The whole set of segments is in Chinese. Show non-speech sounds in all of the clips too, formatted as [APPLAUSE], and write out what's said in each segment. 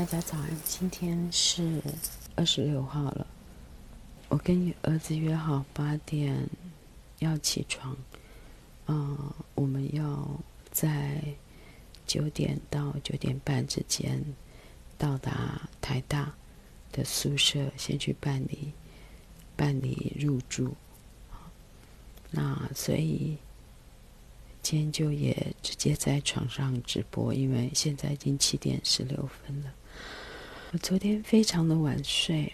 大家早安，今天是二十六号了。我跟你儿子约好八点要起床，嗯，我们要在九点到九点半之间到达台大的宿舍，先去办理办理入住。那所以今天就也直接在床上直播，因为现在已经七点十六分了。我昨天非常的晚睡，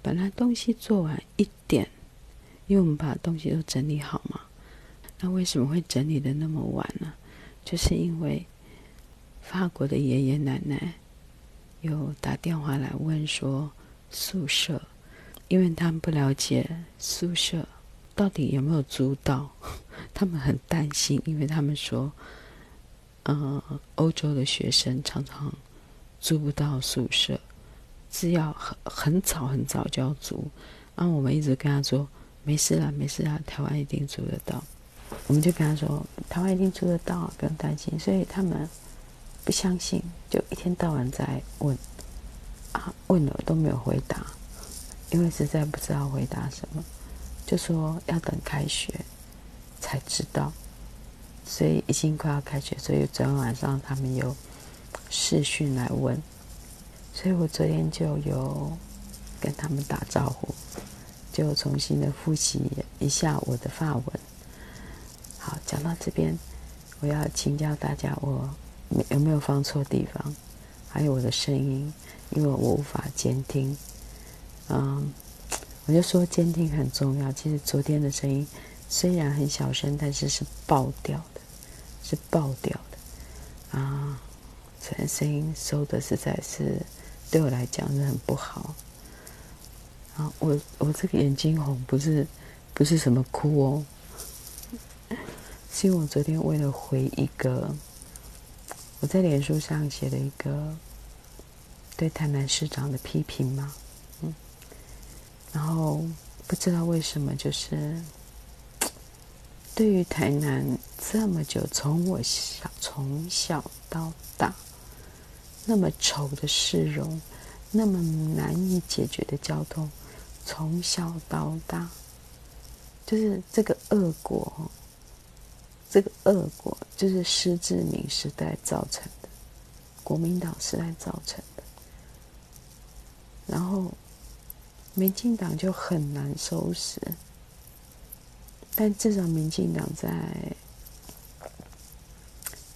本来东西做完一点，因为我们把东西都整理好嘛。那为什么会整理的那么晚呢？就是因为法国的爷爷奶奶有打电话来问说宿舍，因为他们不了解宿舍到底有没有租到，[LAUGHS] 他们很担心，因为他们说，呃，欧洲的学生常常。租不到宿舍，只要很很早很早就要租。然后我们一直跟他说：“没事啦，没事啦，台湾一定租得到。”我们就跟他说：“台湾一定租得到，不用担心。”所以他们不相信，就一天到晚在问啊，问了都没有回答，因为实在不知道回答什么，就说要等开学才知道。所以已经快要开学，所以昨天晚上他们有。视讯来问，所以我昨天就有跟他们打招呼，就重新的复习一下我的发文。好，讲到这边，我要请教大家，我有没有放错地方？还有我的声音，因为我无法监听。嗯，我就说监听很重要。其实昨天的声音虽然很小声，但是是爆掉的，是爆掉的啊。这声音收的实在是对我来讲是很不好。啊，我我这个眼睛红不是不是什么哭哦，是因为我昨天为了回一个我在脸书上写了一个对台南市长的批评嘛，嗯，然后不知道为什么就是对于台南这么久，从我小从小到大。那么丑的市容，那么难以解决的交通，从小到大，就是这个恶果，这个恶果就是施志明时代造成的，国民党时代造成的，然后民进党就很难收拾，但至少民进党在。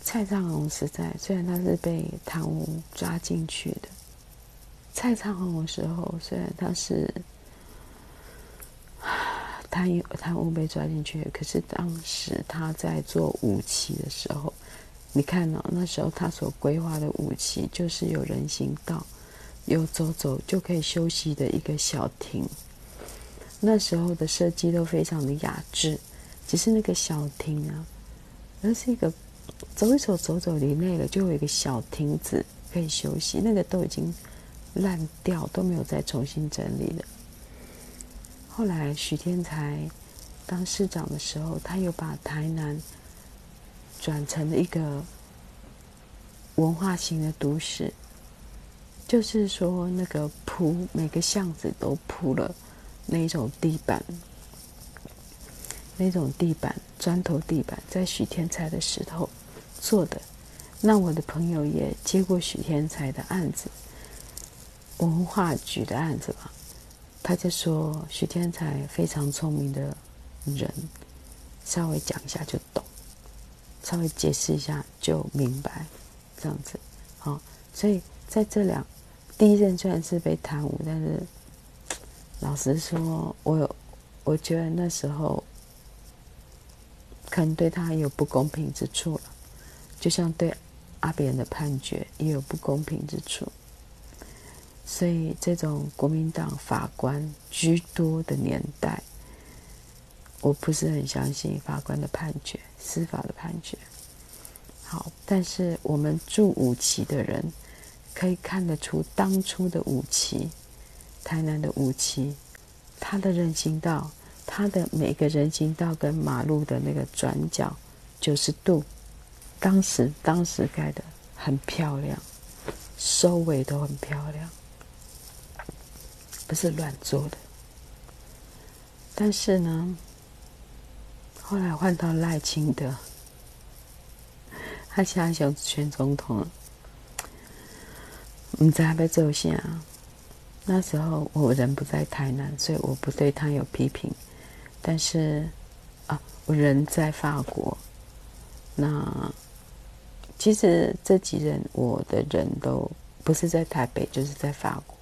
蔡昌弘时代，虽然他是被贪污抓进去的，蔡昌弘的时候，虽然他是贪贪污被抓进去，可是当时他在做五期的时候，你看哦，那时候他所规划的五期就是有人行道，有走走就可以休息的一个小亭，那时候的设计都非常的雅致，只是那个小亭啊，那是一个。走一走，走走，你累了，就有一个小亭子可以休息。那个都已经烂掉，都没有再重新整理了。后来许天才当市长的时候，他又把台南转成了一个文化型的都市，就是说那个铺每个巷子都铺了那种地板，那种地板砖头地板，在许天才的石头。做的，那我的朋友也接过许天才的案子，文化局的案子吧。他就说许天才非常聪明的人，稍微讲一下就懂，稍微解释一下就明白，这样子。好，所以在这两第一任虽然是被贪污，但是老实说，我有我觉得那时候可能对他有不公平之处了。就像对阿扁的判决也有不公平之处，所以这种国民党法官居多的年代，我不是很相信法官的判决、司法的判决。好，但是我们住五期的人可以看得出，当初的五期，台南的五期，它的人行道，他的每个人行道跟马路的那个转角九十度。当时，当时盖的很漂亮，收尾都很漂亮，不是乱做的。但是呢，后来换到赖清德，他现在想选总统了，不知道要做啥。那时候我人不在台南，所以我不对他有批评。但是啊，我人在法国。那其实这几任我的人都不是在台北，就是在法国。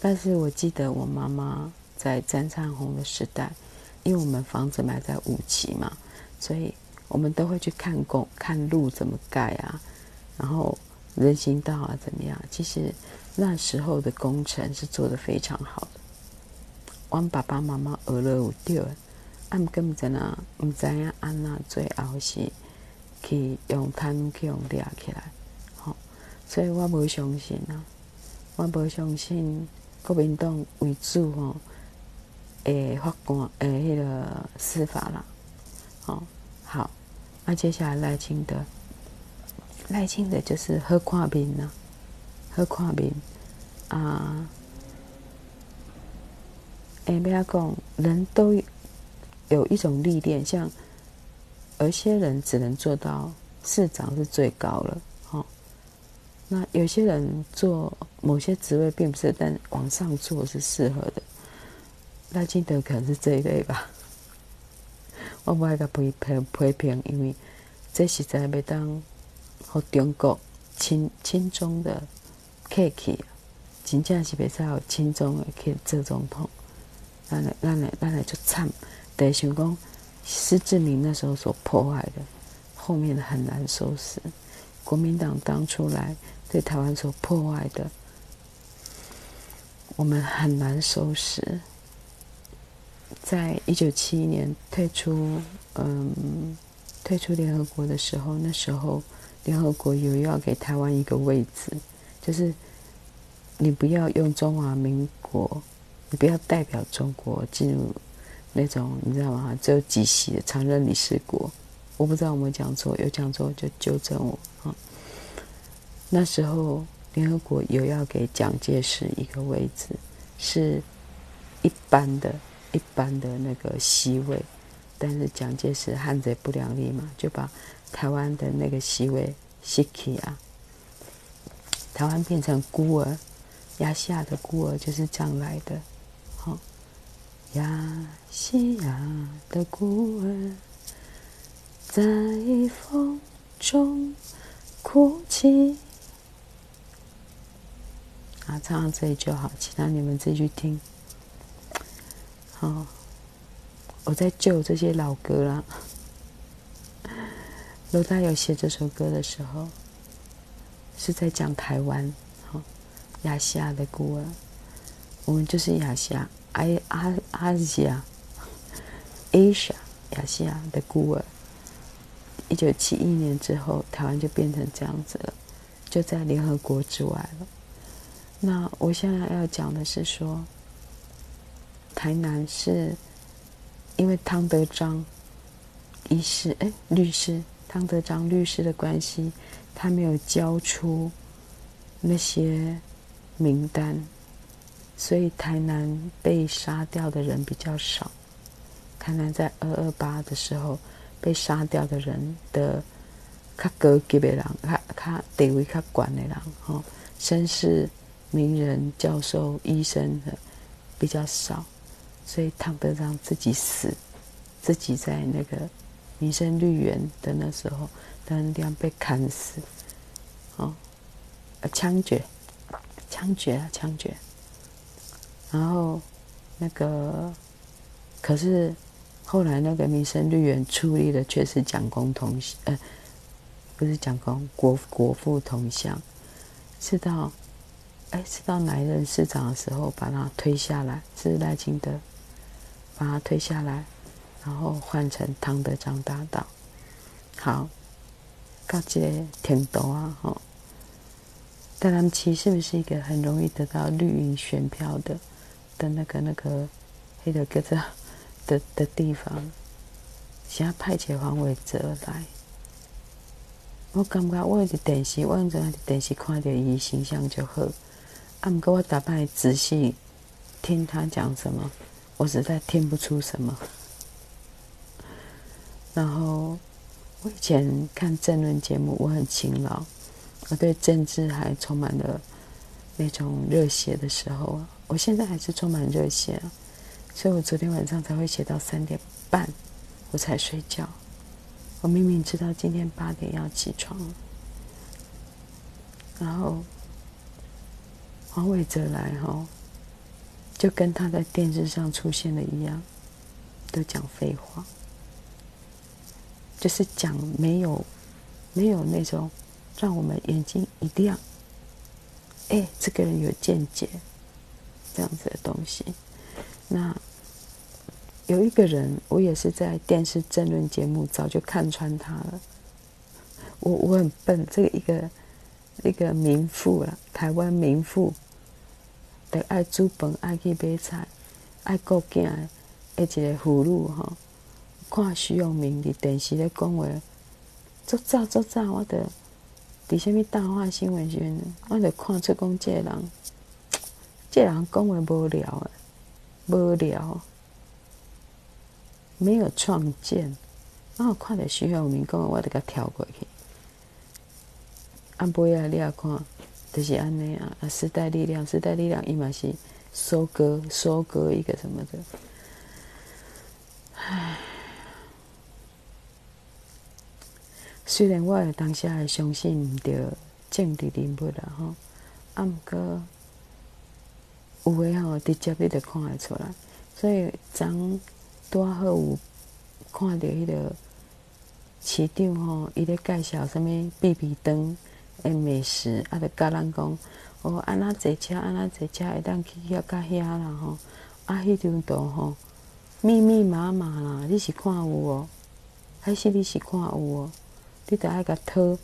但是我记得我妈妈在张灿红的时代，因为我们房子买在五期嘛，所以我们都会去看工、看路怎么盖啊，然后人行道啊怎么样。其实。那时候的工程是做得非常好的，我爸爸妈妈学了有对，俺根本在那唔知影安那最后是去用碳去用抓起来，吼，所以我无相信啊，我无相信国民党为主吼，诶法官诶迄个司法啦，好，好，那接下来赖清德，赖清德就是好看面呐。好看面啊！哎，不要讲，人都有一种历练，像有些人只能做到市长是最高了，哦。那有些人做某些职位并不是，但往上做是适合的。赖清德可能是这一类吧。我不爱个批评批评，因为这实在要当和中国亲亲中的。客气，真正是袂使有亲中的去做总统，咱来咱来咱来就惨。得想讲，施志明那时候所破坏的，后面很难收拾。国民党当初来对台湾所破坏的，我们很难收拾。在一九七一年退出，嗯，退出联合国的时候，那时候联合国有要给台湾一个位置。就是你不要用中华民国，你不要代表中国进入那种你知道吗？只有几席的常任理事国。我不知道有没有讲错，有讲错就纠正我啊。那时候联合国有要给蒋介石一个位置，是一般的、一般的那个席位，但是蒋介石汉贼不两立嘛，就把台湾的那个席位吸去啊。台湾变成孤儿，亚细亚的孤儿就是这样来的。好，亚细亚的孤儿在风中哭泣。啊，唱到这里就好，其他你们自己去听。好，我在救这些老歌啦。罗大佑写这首歌的时候。是在讲台湾，好，亚细亚的孤儿，我们就是亚细亚，阿阿阿西亚，Asia，亚细亚的孤儿。一九七一年之后，台湾就变成这样子了，就在联合国之外了。那我现在要讲的是说，台南是因为汤德章医师，哎，律师，汤德章律师的关系。他没有交出那些名单，所以台南被杀掉的人比较少。台南在二二八的时候被杀掉的人的较高级的人，较较地位较高的人，哈，绅士、名人、教授、医生的比较少，所以汤德章自己死，自己在那个民生绿园的那时候。当这样被砍死，哦，枪决，枪决啊，枪决。然后那个，可是后来那个民生绿园处理的却是蒋公同，呃，不是蒋公，国国父同乡，是到，哎，是到哪一任市长的时候把他推下来，是赖清德把他推下来，然后换成汤德章大道，好。到这个程度啊，吼！台南市是不是一个很容易得到绿营选票的的那个那个那个叫做的的地方？想要派遣黄伟哲来，我感觉我伫电视，我用在伫电视看到伊形象就好。啊，毋过我打扮仔细听他讲什么，我实在听不出什么。然后我以前看政论节目，我很勤劳，我对政治还充满了那种热血的时候啊，我现在还是充满热血啊，所以我昨天晚上才会写到三点半，我才睡觉。我明明知道今天八点要起床，然后黄伟哲来哈，就跟他在电视上出现的一样，都讲废话。就是讲没有，没有那种让我们眼睛一亮，哎，这个人有见解，这样子的东西。那有一个人，我也是在电视争论节目早就看穿他了。我我很笨，这个一个一个名妇啦，台湾名妇，得爱煮饭，爱去买菜，爱顾囝的，一个妇女哈。看徐永明伫电视咧讲话，足早足早，我着伫虾米大话新闻时阵，我着看出讲这个人，[TSK] 这个人讲话无聊诶，无聊，没有创建。然后看着徐永明讲，我着甲跳过去。啊，尾啊，你也看，就是安尼啊。啊，时代力量，时代力量，伊嘛是收割，收割一个什么的，唉。虽然我也当下会相信唔到政治人物啦吼，啊，毋过有诶吼直接你着看会出来。所以昨拄好有看到迄个市长吼，伊咧介绍啥物避避灯诶美食，啊，着甲咱讲哦，安怎坐车，安怎坐车会当去遐甲遐啦吼，啊，迄张图吼密密麻麻啦，你是看有无？还是你是看有无？你着爱甲拖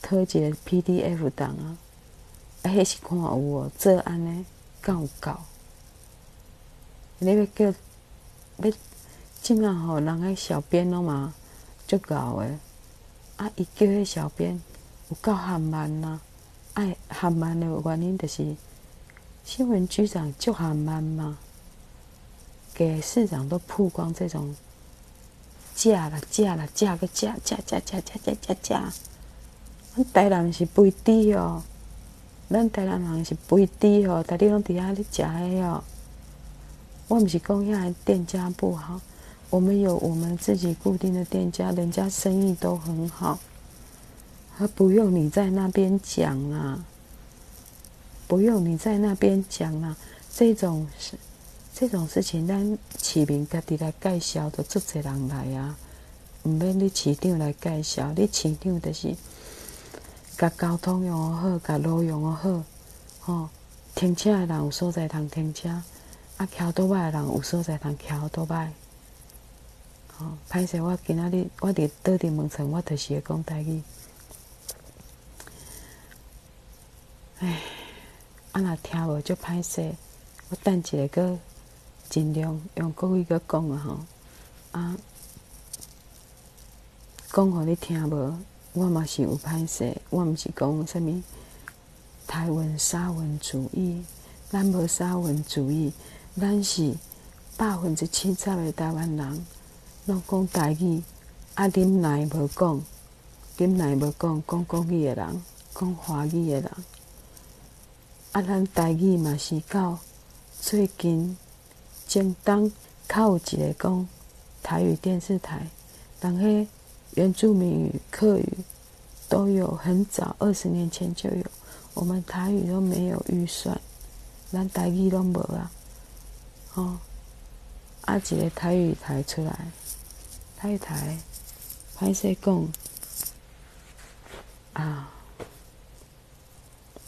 拖一个 PDF 档啊！啊，迄是看有无？做安尼够有够？你要叫要即满吼，人个小编拢嘛足够诶！啊，伊叫迄小编有够含慢呐！爱含慢的原因就是新闻局长足含慢嘛，给市长都曝光这种。假啦，假啦，假个假，假假假假假假假。咱台南是肥猪哦，咱台南人是肥猪哦，大家拢伫遐咧食个哦。我毋是讲遐店家不好，我们有我们自己固定的店家，人家生意都很好，啊不用你在那边讲啦，不用你在那边讲啦，这种是。这种事情，咱市民家己来介绍，就足侪人来啊！毋免你市长来介绍，你市长就是甲交通用好，甲路用好，吼，停车的人有所在通停车，啊，骑倒摆的人有所在通骑倒摆。吼，歹势，我今仔日我伫倒伫门城，我就是会讲台语。唉，啊若听无就歹势，我等一下搁。尽量用国语去讲啊！吼啊，讲互你听无，我嘛是有歹势。我毋是讲啥物台湾沙文主义，咱无沙文主义，咱是百分之七十的台湾人拢讲台语。啊，恁奶无讲，恁奶无讲，讲国语的人，讲华语的人，啊，咱台语嘛是到最近。正当靠有一个讲台语电视台，但迄原住民语、客语都有，很早二十年前就有。我们台语都没有预算，咱台语都无啊。哦，啊一个台语台出来，台语台，歹势讲啊。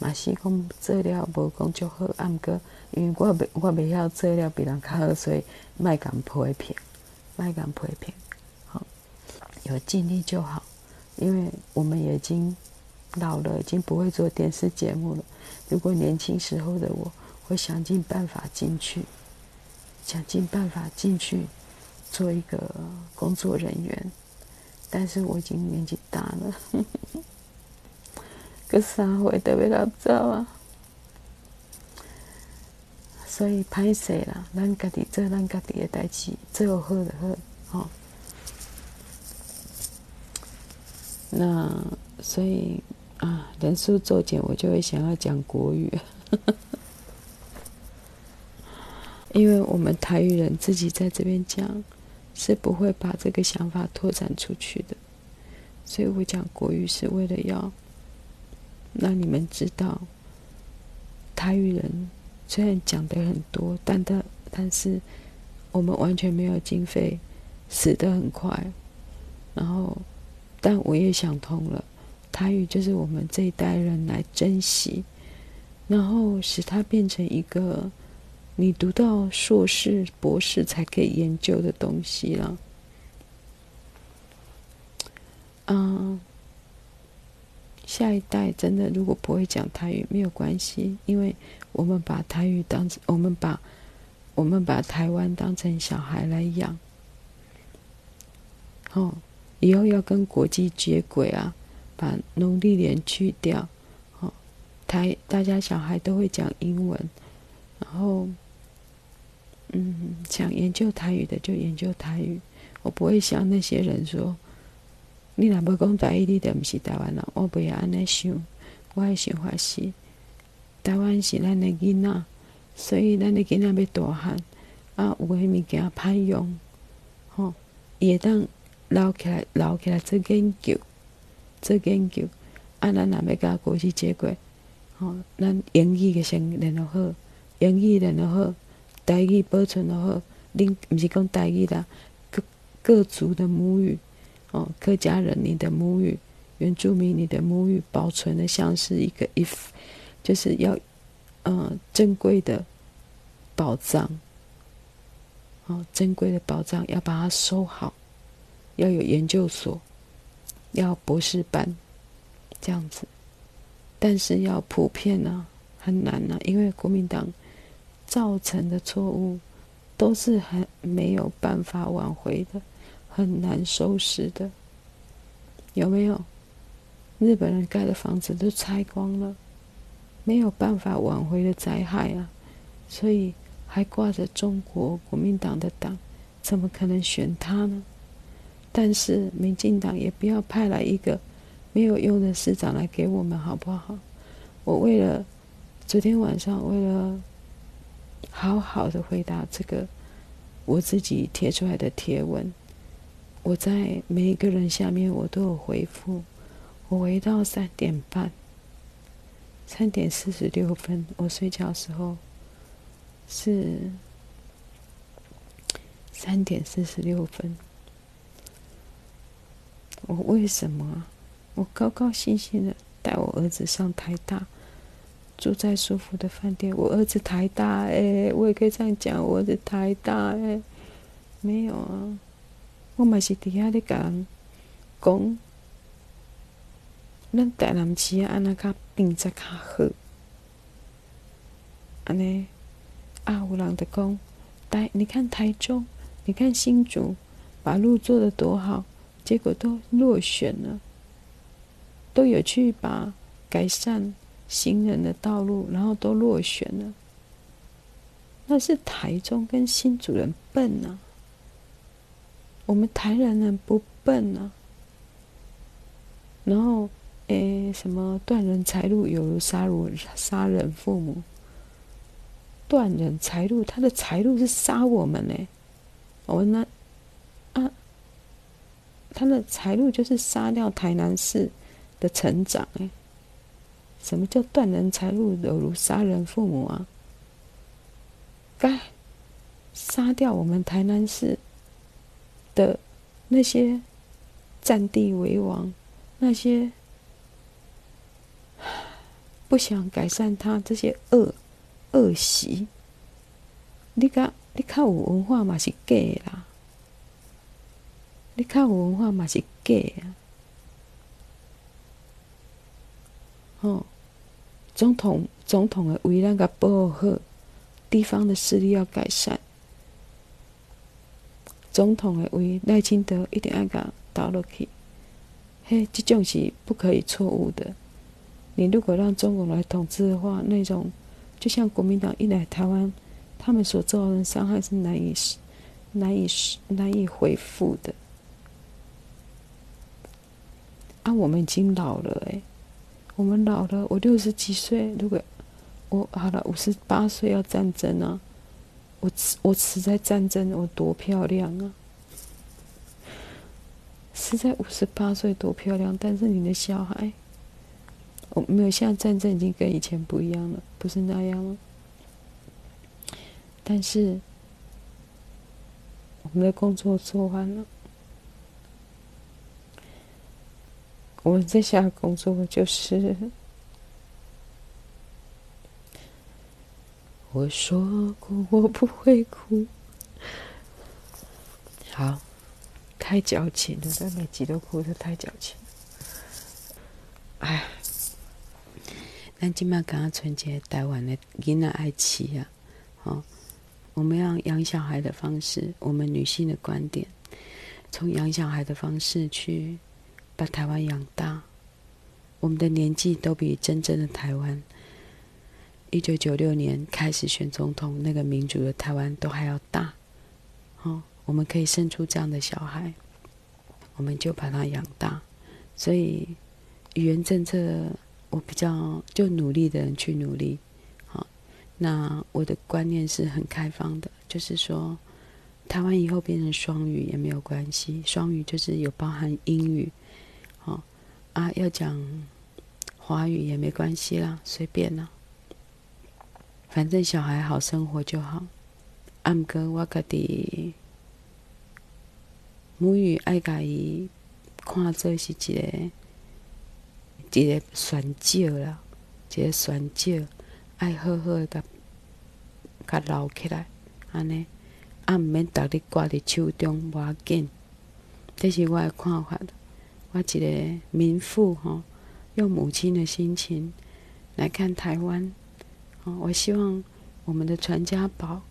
嘛是讲做了无讲足好，啊毋过因为我袂我袂晓做了比人较好，所以莫共批评，莫共批评，好，有尽力就好。因为我们已经老了，已经不会做电视节目了。如果年轻时候的我，会想尽办法进去，想尽办法进去做一个工作人员，但是我已经年纪大了。[LAUGHS] 搁三回都要来走啊！所以歹势啦，咱家己做咱家己的代志，做好就好，那所以啊，人数骤减，我就会想要讲国语，[LAUGHS] 因为我们台语人自己在这边讲，是不会把这个想法拓展出去的。所以我讲国语是为了要让你们知道，台语人虽然讲的很多，但的但是我们完全没有经费，死得很快，然后。但我也想通了，台语就是我们这一代人来珍惜，然后使它变成一个你读到硕士、博士才可以研究的东西了。嗯，下一代真的如果不会讲台语没有关系，因为我们把台语当成，我们把我们把台湾当成小孩来养，哦。以后要跟国际接轨啊，把农历年去掉，哦，台大家小孩都会讲英文，然后，嗯，想研究台语的就研究台语，我不会像那些人说，你若要讲台语，你就毋是台湾人，我不会安尼想，我的想法是，台湾是咱的囡仔，所以咱的囡仔要大汉，啊，有诶物件歹用，吼、哦，也当。留起来，留起来做研究，做研究。啊，咱若要甲国际接轨，吼，咱英语个先练得好，英语练得好，台语保存得好。恁毋是讲台语啦，各各族的母语，哦，客家人你的母语，原住民你的母语，保存的像是一个 if，就是要，呃，珍贵的宝藏，哦，珍贵的宝藏要把它收好。要有研究所，要博士班，这样子，但是要普遍呢、很难呢、因为国民党造成的错误都是很没有办法挽回的，很难收拾的，有没有？日本人盖的房子都拆光了，没有办法挽回的灾害啊，所以还挂着中国国民党的党，怎么可能选他呢？但是民进党也不要派来一个没有用的市长来给我们，好不好？我为了昨天晚上，为了好好的回答这个我自己贴出来的贴文，我在每一个人下面我都有回复。我回到三点半，三点四十六分，我睡觉的时候是三点四十六分。我为什么？我高高兴兴的带我儿子上台大，住在舒服的饭店。我儿子台大哎，我也可以这样讲，我儿子台大哎，没有啊，我嘛是底下的讲，讲，咱台南市安那较并在较好，安尼啊，有人就讲，台你看台中，你看新竹，把路做得多好。结果都落选了，都有去把改善行人的道路，然后都落选了。那是台中跟新竹人笨啊，我们台南人不笨啊。然后，诶，什么断人财路有如杀如杀人父母，断人财路，他的财路是杀我们呢。我们那。他的财路就是杀掉台南市的成长，哎，什么叫断人财路有如杀人父母啊？该杀掉我们台南市的那些占地为王，那些 [SIGHS] 不想改善他这些恶恶习，你看，你看有文化嘛是假啦。你较有文化嘛是假啊！哦，总统总统的为咱个保护好，地方的势力要改善。总统的为赖清德一定要甲倒落去，嘿，这种是不可以错误的。你如果让中国来统治的话，那种就像国民党一来台湾，他们所造成的伤害是难以、难以、难以恢复的。啊，我们已经老了哎，我们老了，我六十几岁，如果我好了五十八岁要战争啊，我死我死在战争，我多漂亮啊！死在五十八岁多漂亮，但是你的小孩。我没有，现在战争已经跟以前不一样了，不是那样了。但是我们的工作做完了，我们接下工作就是，我说过我不会哭。好，太矫情了，在每集都哭得太矫情。哎。但今麦刚刚春节台湾的囡仔爱饲啊，好，我们要养小孩的方式，我们女性的观点，从养小孩的方式去把台湾养大。我们的年纪都比真正的台湾，一九九六年开始选总统那个民主的台湾都还要大。好，我们可以生出这样的小孩，我们就把他养大。所以语言政策。我比较就努力的人去努力，好，那我的观念是很开放的，就是说，台湾以后变成双语也没有关系，双语就是有包含英语，好啊，要讲华语也没关系啦，随便啦，反正小孩好生活就好。毋过我家己母语爱家己看做是一个。一个选少啦，一个选少，爱好好的甲甲留起来，安尼，啊毋免逐日挂伫手中，无要紧。这是我的看法。我一个民妇吼，用母亲的心情来看台湾。哦，我希望我们的传家宝，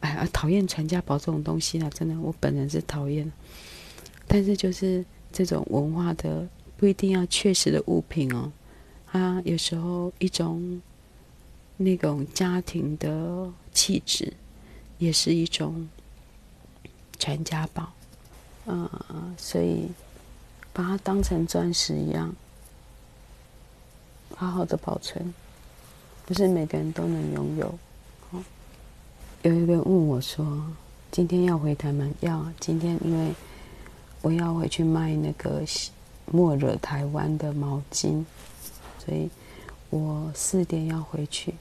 哎呀，讨厌传家宝这种东西啦，真的，我本人是讨厌。但是就是这种文化的。不一定要确实的物品哦，它有时候一种那种家庭的气质，也是一种传家宝，啊、所以把它当成钻石一样，好好的保存，不是每个人都能拥有。哦有一个人问我说：“今天要回台湾？要今天，因为我要回去卖那个。”莫惹台湾的毛巾，所以我四点要回去。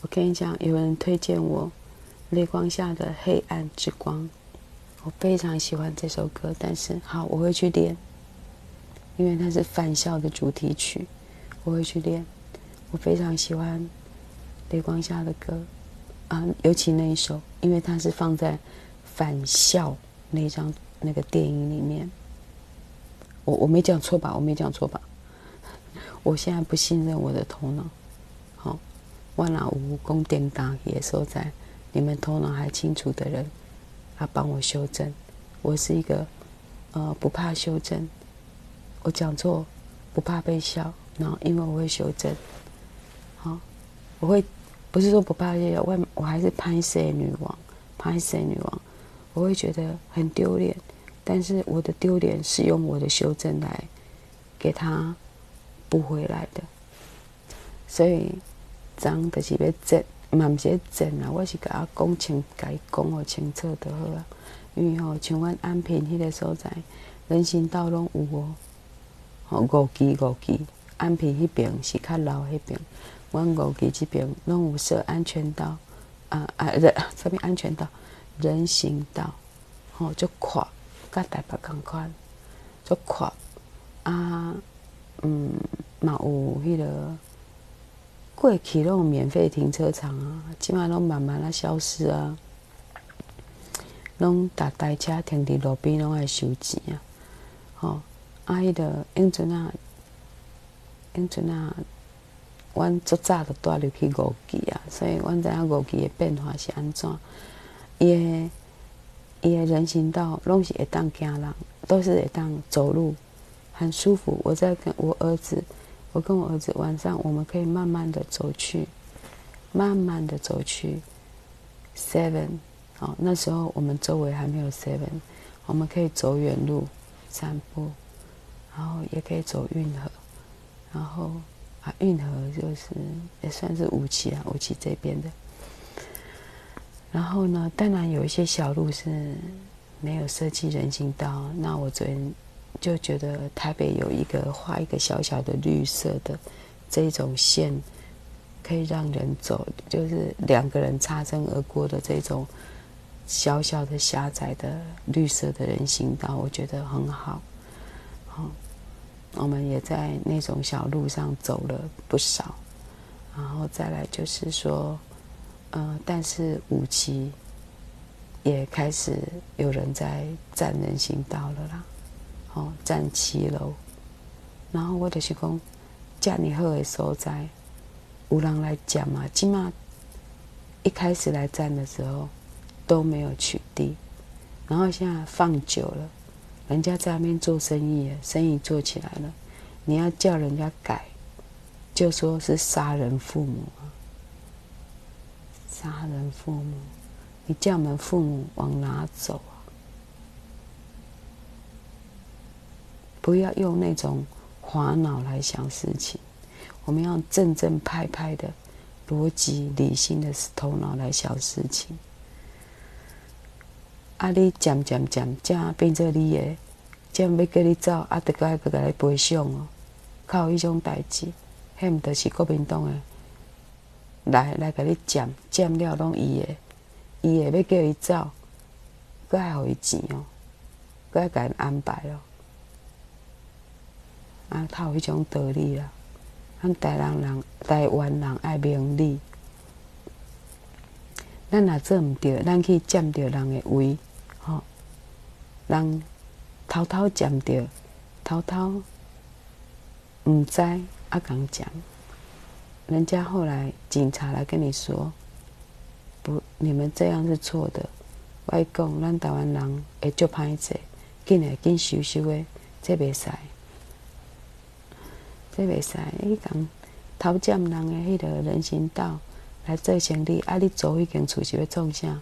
我跟你讲，有人推荐我《泪光下的黑暗之光》，我非常喜欢这首歌。但是好，我会去练，因为它是返校的主题曲，我会去练。我非常喜欢《泪光下的歌》啊，尤其那一首，因为它是放在返校那张。那个电影里面，我我没讲错吧？我没讲错吧？[LAUGHS] 我现在不信任我的头脑。好，万老无功点当也说在你们头脑还清楚的人，他帮我修正。我是一个呃不怕修正，我讲错不怕被笑，然后因为我会修正。好，我会不是说不怕被笑，我我还是拍谢女王，拍谢女王，我会觉得很丢脸。但是我的丢脸是用我的修正来给他补回来的，所以脏就是要整，嘛不是整啊，我是给他讲清，给伊讲好清楚就好了。因为吼，像阮安平迄个所在，人行道拢有哦，吼五级五期，安平迄边是较老迄边，阮五期这边拢有设安全岛，啊啊人什么安全岛，人行道，吼就垮。甲台北共款，足阔啊，嗯，嘛有迄个过去拢有免费停车场啊，即摆拢慢慢啊消失啊，拢逐台车停伫路边拢爱收钱啊，吼啊，迄个永春仔，永春仔，阮足早就带入去五期啊，所以阮知影五期的变化是安怎，伊个。伊个人行道拢是会当行人，都是会当走路，很舒服。我在跟我儿子，我跟我儿子晚上我们可以慢慢的走去，慢慢的走去 Seven。哦，那时候我们周围还没有 Seven，我们可以走远路散步，然后也可以走运河，然后啊运河就是也算是五期啊，五期这边的。然后呢，当然有一些小路是没有设计人行道。那我昨天就觉得台北有一个画一个小小的绿色的这种线，可以让人走，就是两个人擦身而过的这种小小的狭窄的绿色的人行道，我觉得很好。好，我们也在那种小路上走了不少。然后再来就是说。呃，但是五期也开始有人在占人行道了啦，哦，占骑楼，然后我就是讲，这么好的所在，有人来讲嘛，起码一开始来占的时候都没有取缔，然后现在放久了，人家在那边做生意，生意做起来了，你要叫人家改，就说是杀人父母。杀人父母，你叫我们父母往哪走啊？不要用那种滑脑来想事情，我们要正正派派的逻辑理性的头脑来想事情。啊，你渐渐渐渐变做你的，这样要叫你走，啊，得该个个来赔偿哦。靠，迄种代志，迄毋著是国民党诶。来来，甲你占占了，拢伊诶，伊诶要叫伊走，搁爱互伊钱哦，搁爱甲伊安排哦，啊，他有迄种道理啦。咱台湾人，台湾人爱明理，咱若做毋对，咱去占着人的位，吼、哦，人偷偷占着，偷偷毋知啊，共占。人家后来警察来跟你说，不，你们这样是错的。我讲，咱台湾人会足歹势，紧来紧收收的，这袂使，这袂使。你讲偷占人的迄个人行道来做生意，啊，你租迄间厝是要创啥？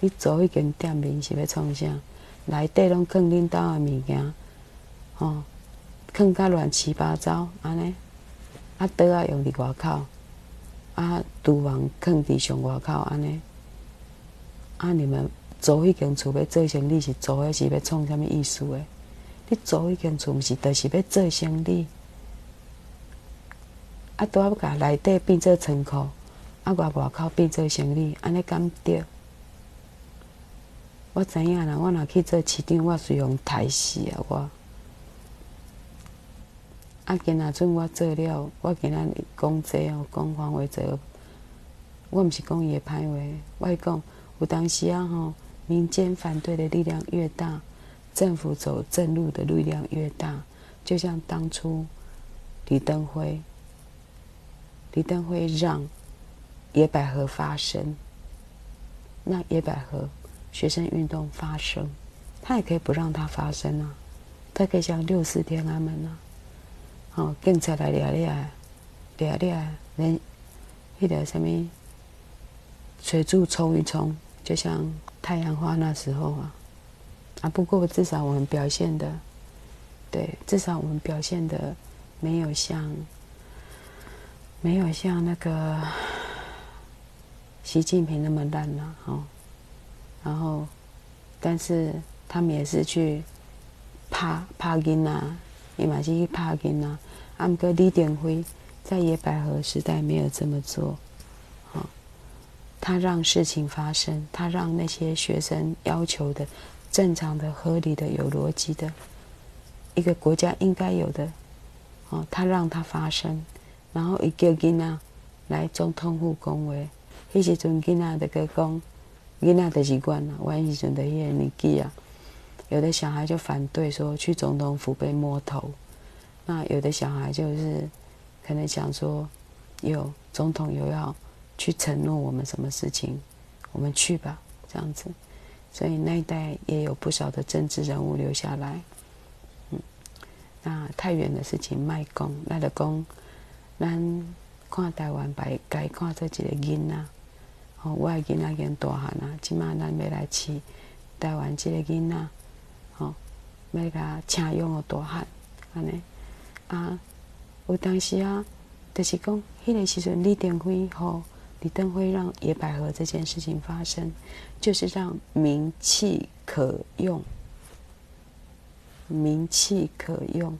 你租迄间店面是要创啥？内底拢放恁兜的物件，哦，放甲乱七八糟，安尼。啊，桌啊用伫外口，啊，厨房放伫上外口，安尼。啊，你们租迄间厝要做生意，是租诶是要创啥物意思诶？你租迄间厝，毋是着是要做生意？啊，拄啊要甲内底变做仓库，啊，外外口变做生意，安尼敢对？我知影啦，我若去做市长，我是用刣死啊我。啊，今仔阵我做了，我今仔日讲这哦，讲黄伟哲，我毋是讲伊诶歹话，我讲有当时啊吼，民间反对的力量越大，政府走正路的力量越大。就像当初李登辉，李登辉让野百合发生，让野百合学生运动发生，他也可以不让它发生啊，他可以像六四天安门啊。哦，警察来抓抓，抓抓，连迄个什么水柱冲一冲，就像太阳花那时候啊。啊，不过至少我们表现的，对，至少我们表现的没有像，没有像那个习近平那么烂了，哦。然后，但是他们也是去拍拍囡仔，也嘛是去拍囡仔。阿姆哥李典辉在野百合时代没有这么做，他让事情发生，他让那些学生要求的正常的、合理的、有逻辑的一个国家应该有的，哦他让它发生，然后一叫囡仔来总统府恭维，迄时阵囡仔的个讲，囡仔的习惯了，我迄时阵的迄个年纪啊，有的小孩就反对说去总统府被摸头。那有的小孩就是可能想说，有总统有要去承诺我们什么事情，我们去吧，这样子。所以那一代也有不少的政治人物留下来。嗯，那太远的事情卖讲，那就讲咱看台湾白该看做一个囡仔。哦，我的囡仔已经大汉啊，即马咱要来饲台湾这个囡仔，哦，要甲请养个大汉，安尼啊，有当时啊，就是讲，迄个时阵李登辉吼，李登辉让野百合这件事情发生，就是让名气可用，名气可用。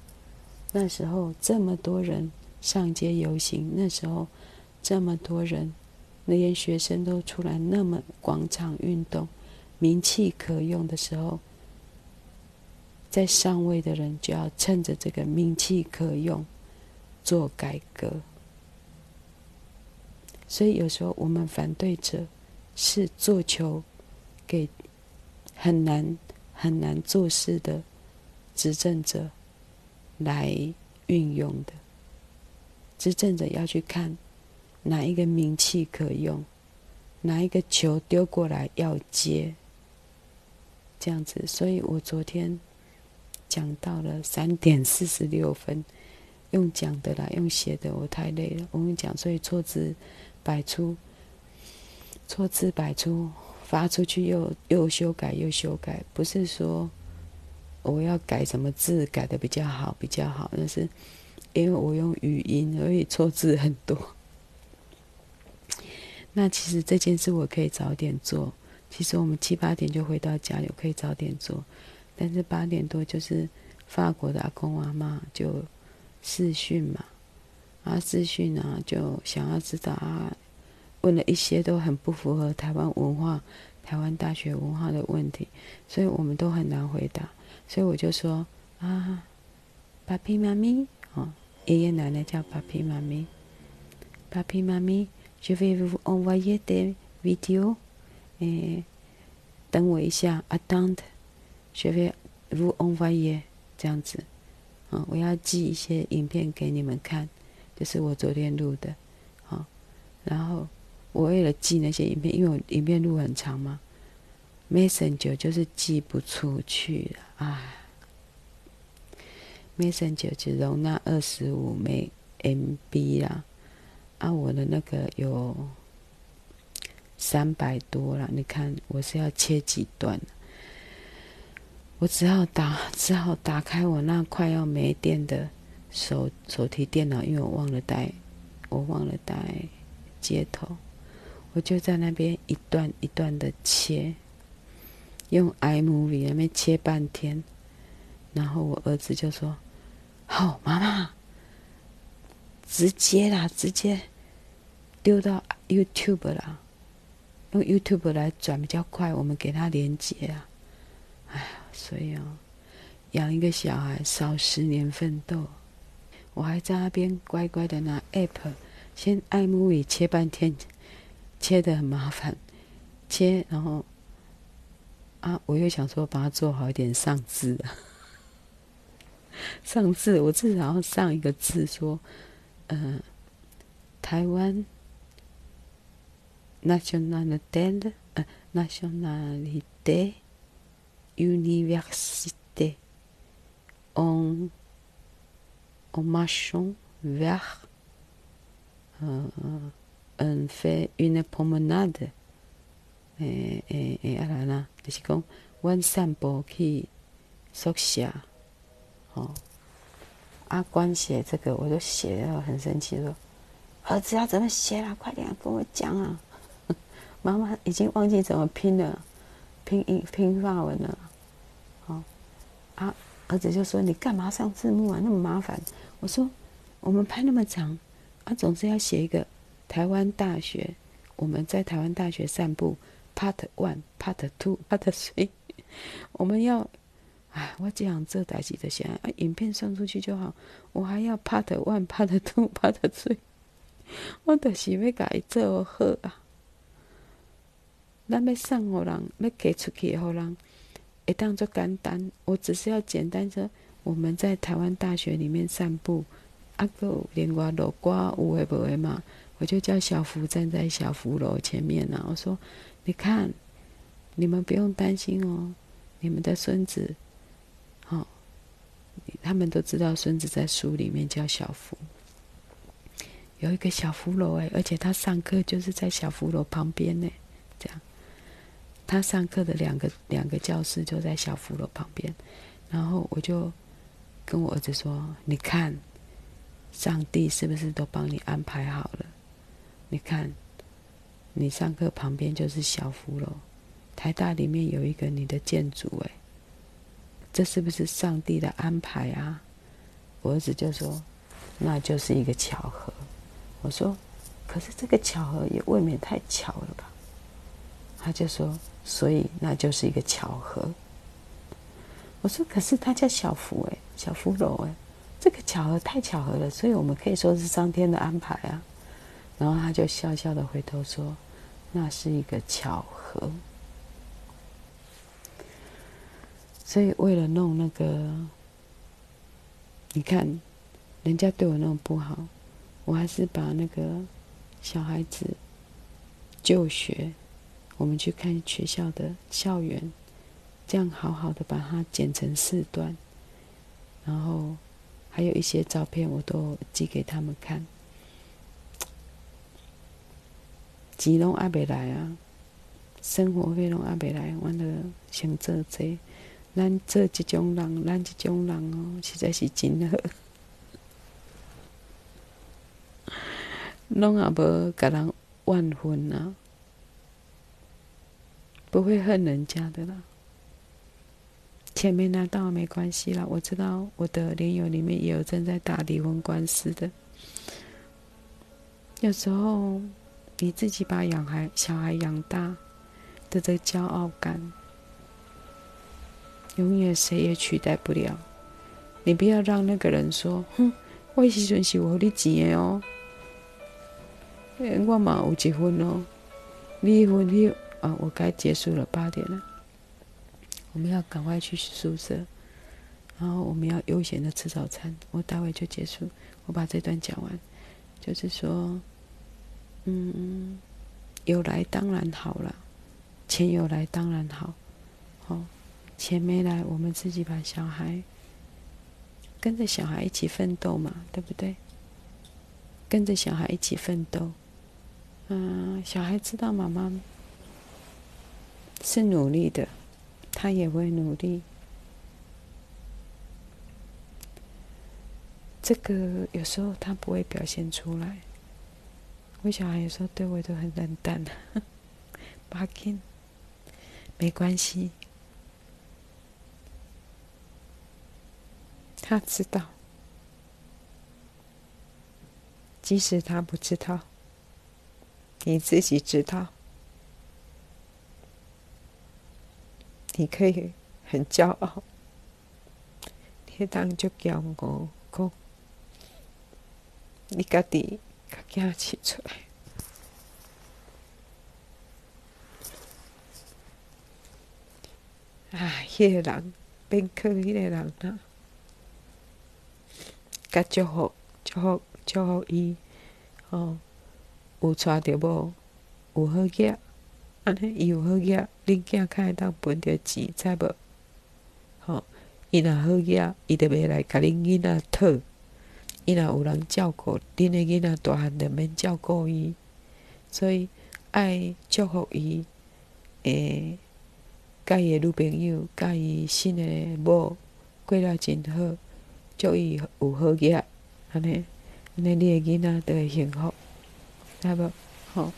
那时候这么多人上街游行，那时候这么多人。那些学生都出来，那么广场运动，名气可用的时候，在上位的人就要趁着这个名气可用做改革。所以有时候我们反对者是做球给很难很难做事的执政者来运用的，执政者要去看。哪一个名气可用？哪一个球丢过来要接？这样子，所以我昨天讲到了三点四十六分，用讲的啦，用写的我太累了。我跟你讲，所以错字百出，错字百出，发出去又又修改又修改，不是说我要改什么字改的比较好比较好，那是因为我用语音，所以错字很多。那其实这件事我可以早点做。其实我们七八点就回到家里，我可以早点做。但是八点多就是法国的阿公阿妈就视讯嘛，啊视讯啊就想要知道啊，问了一些都很不符合台湾文化、台湾大学文化的问题，所以我们都很难回答。所以我就说啊，爸比妈咪哦，爷爷奶奶叫爸比妈咪，爸比妈咪。Je vais vous envoyer des vidéos，诶，等我一下，attends，je vais vous envoyer 这样子，啊，我要寄一些影片给你们看，就是我昨天录的，啊，然后我为了寄那些影片，因为我影片录很长嘛，Messenger 就是寄不出去了，唉，Messenger 只容纳二十五枚 MB 啦。啊，我的那个有三百多了，你看我是要切几段？我只好打，只好打开我那快要没电的手手提电脑，因为我忘了带，我忘了带接头，我就在那边一段一段的切，用 iMovie 那边切半天，然后我儿子就说：“好，妈妈。”直接啦，直接丢到 YouTube 啦，用 YouTube 来转比较快。我们给他连接啊，哎呀，所以哦，养一个小孩少十年奋斗。我还在那边乖乖的拿 App，先 iMovie 切半天，切得很麻烦，切然后啊，我又想说把它做好一点上字啊，[LAUGHS] 上字我至少要上一个字说。台湾 nationalité 呃 nationalité université en en marchant vers 呃 on fait une promenade 诶诶诶，啊啦啦，就是讲，阮散步去宿舍，哦。阿关写这个，我就写了，很生气，说：“儿子要怎么写啦？快点跟我讲啊！” [LAUGHS] 妈妈已经忘记怎么拼了，拼音拼法文了。好，啊，儿子就说：“你干嘛上字幕啊？那么麻烦。”我说：“我们拍那么长，啊，总是要写一个台湾大学。我们在台湾大学散步，Part One、Part Two、Part Three，我们要。”哎，我这样做代志的先，啊，影片送出去就好。我还要 part one、part two、part [LAUGHS] three，我就是要甲伊做好啊。咱要送互人，要给出去互人，会当作简单。我只是要简单说，我们在台湾大学里面散步，啊，个连外路挂有诶无诶嘛，我就叫小福站在小福楼前面啊。我说，你看，你们不用担心哦，你们的孙子。他们都知道孙子在书里面叫小福，有一个小福楼哎，而且他上课就是在小福楼旁边呢，这样。他上课的两个两个教室就在小福楼旁边，然后我就跟我儿子说：“你看，上帝是不是都帮你安排好了？你看，你上课旁边就是小福楼，台大里面有一个你的建筑，哎。”这是不是上帝的安排啊？我儿子就说：“那就是一个巧合。”我说：“可是这个巧合也未免太巧了吧？”他就说：“所以那就是一个巧合。”我说：“可是他叫小福哎，小福楼哎，这个巧合太巧合了，所以我们可以说是上天的安排啊。”然后他就笑笑的回头说：“那是一个巧合。”所以，为了弄那个，你看，人家对我那么不好，我还是把那个小孩子就学，我们去看学校的校园，这样好好的把它剪成四段，然后还有一些照片，我都寄给他们看。钱拢阿袂来啊，生活费拢阿袂来，我了想做这。咱做这种人，咱这种人哦，实在是真好。拢也无甲人怨恨啊，不会恨人家的啦。钱没拿到没关系啦，我知道我的连友里面也有正在打离婚官司的。有时候你自己把养孩小孩养大的这骄傲感。永远谁也取代不了。你不要让那个人说：“哼，我时阵是有你钱的哦，我嘛有结婚哦。”离婚你啊，我该结束了，八点了，我们要赶快去宿舍，然后我们要悠闲的吃早餐。我待会就结束，我把这段讲完，就是说，嗯，有来当然好了，钱有来当然好，好、哦。钱没来，我们自己把小孩跟着小孩一起奋斗嘛，对不对？跟着小孩一起奋斗，嗯，小孩知道妈妈是努力的，他也会努力。这个有时候他不会表现出来，我小孩有时候对我都很冷淡，[LAUGHS] 巴金，没关系。他知道，即使他不知道，你自己知道，你可以很骄傲。你当就骄傲，讲你家己较惊起出来。啊，迄个人变可迄个人啊！甲祝福，祝福，祝福伊，吼，有娶着某，有好囝，安尼伊有好囝，恁囝较会当分着钱，知无？吼，伊若好囝，伊着袂来甲恁囡仔讨，伊若有人照顾，恁的囡仔大汉着免照顾伊，所以爱祝福伊，诶，甲伊的女朋友，甲伊新的某过了真好。祝伊有好囝，安尼，安尼你的囡仔都会幸福，知无？吼，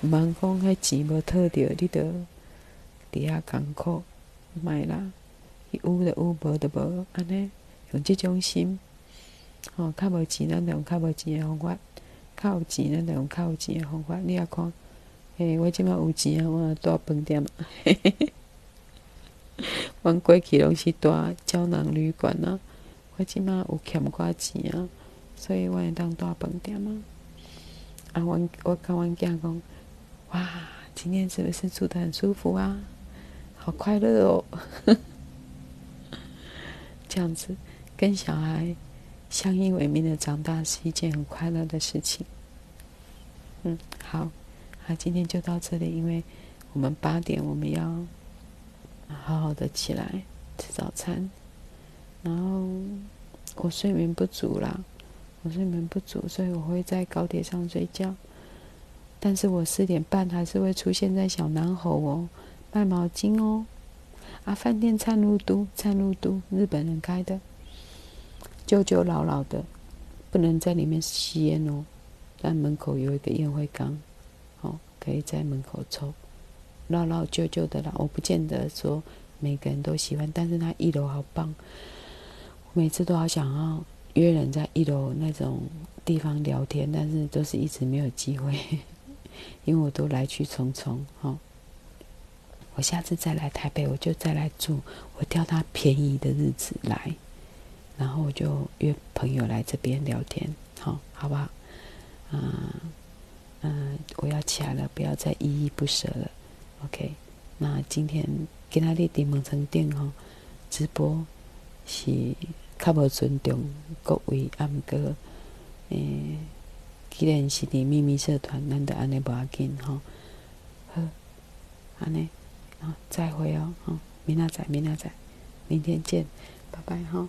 毋通讲迄钱无讨着，你着伫遐艰苦，莫啦，伊有就有，无就无，安尼用即种心，吼，较无钱咱着用较无钱的方法，较有钱咱着用较有钱的方法。你也看，嘿，我即满有钱啊，我住饭店，嘿嘿嘿，阮过去拢是住胶囊旅馆啊。我即马有欠寡钱啊，所以我会当住饭店啊。啊，阮我甲阮囝讲，哇，今天是不是住得很舒服啊？好快乐哦！[LAUGHS] 这样子跟小孩相依为命的长大是一件很快乐的事情。嗯，好，好，今天就到这里，因为我们八点我们要好好的起来吃早餐。然后我睡眠不足啦，我睡眠不足，所以我会在高铁上睡觉。但是我四点半还是会出现在小南侯哦，卖毛巾哦。啊，饭店灿路都，灿路都，日本人开的，旧旧老老的，不能在里面吸烟哦。但门口有一个烟灰缸，哦，可以在门口抽。老老旧旧的啦，我不见得说每个人都喜欢，但是他一楼好棒，每次都好想要约人在一楼那种地方聊天，但是都是一直没有机会，[LAUGHS] 因为我都来去匆匆，哦。我下次再来台北，我就再来住，我挑他便宜的日子来，然后我就约朋友来这边聊天，好，好不好？嗯嗯，我要起来了，不要再依依不舍了，OK？那今天跟他立地蒙城店吼直播是较无尊重各位，啊毋过，诶、既然是伫秘密社团，咱就安尼无要紧吼，好，安尼。再会哦，吼，明仔载，明仔载，明天见，拜拜哈。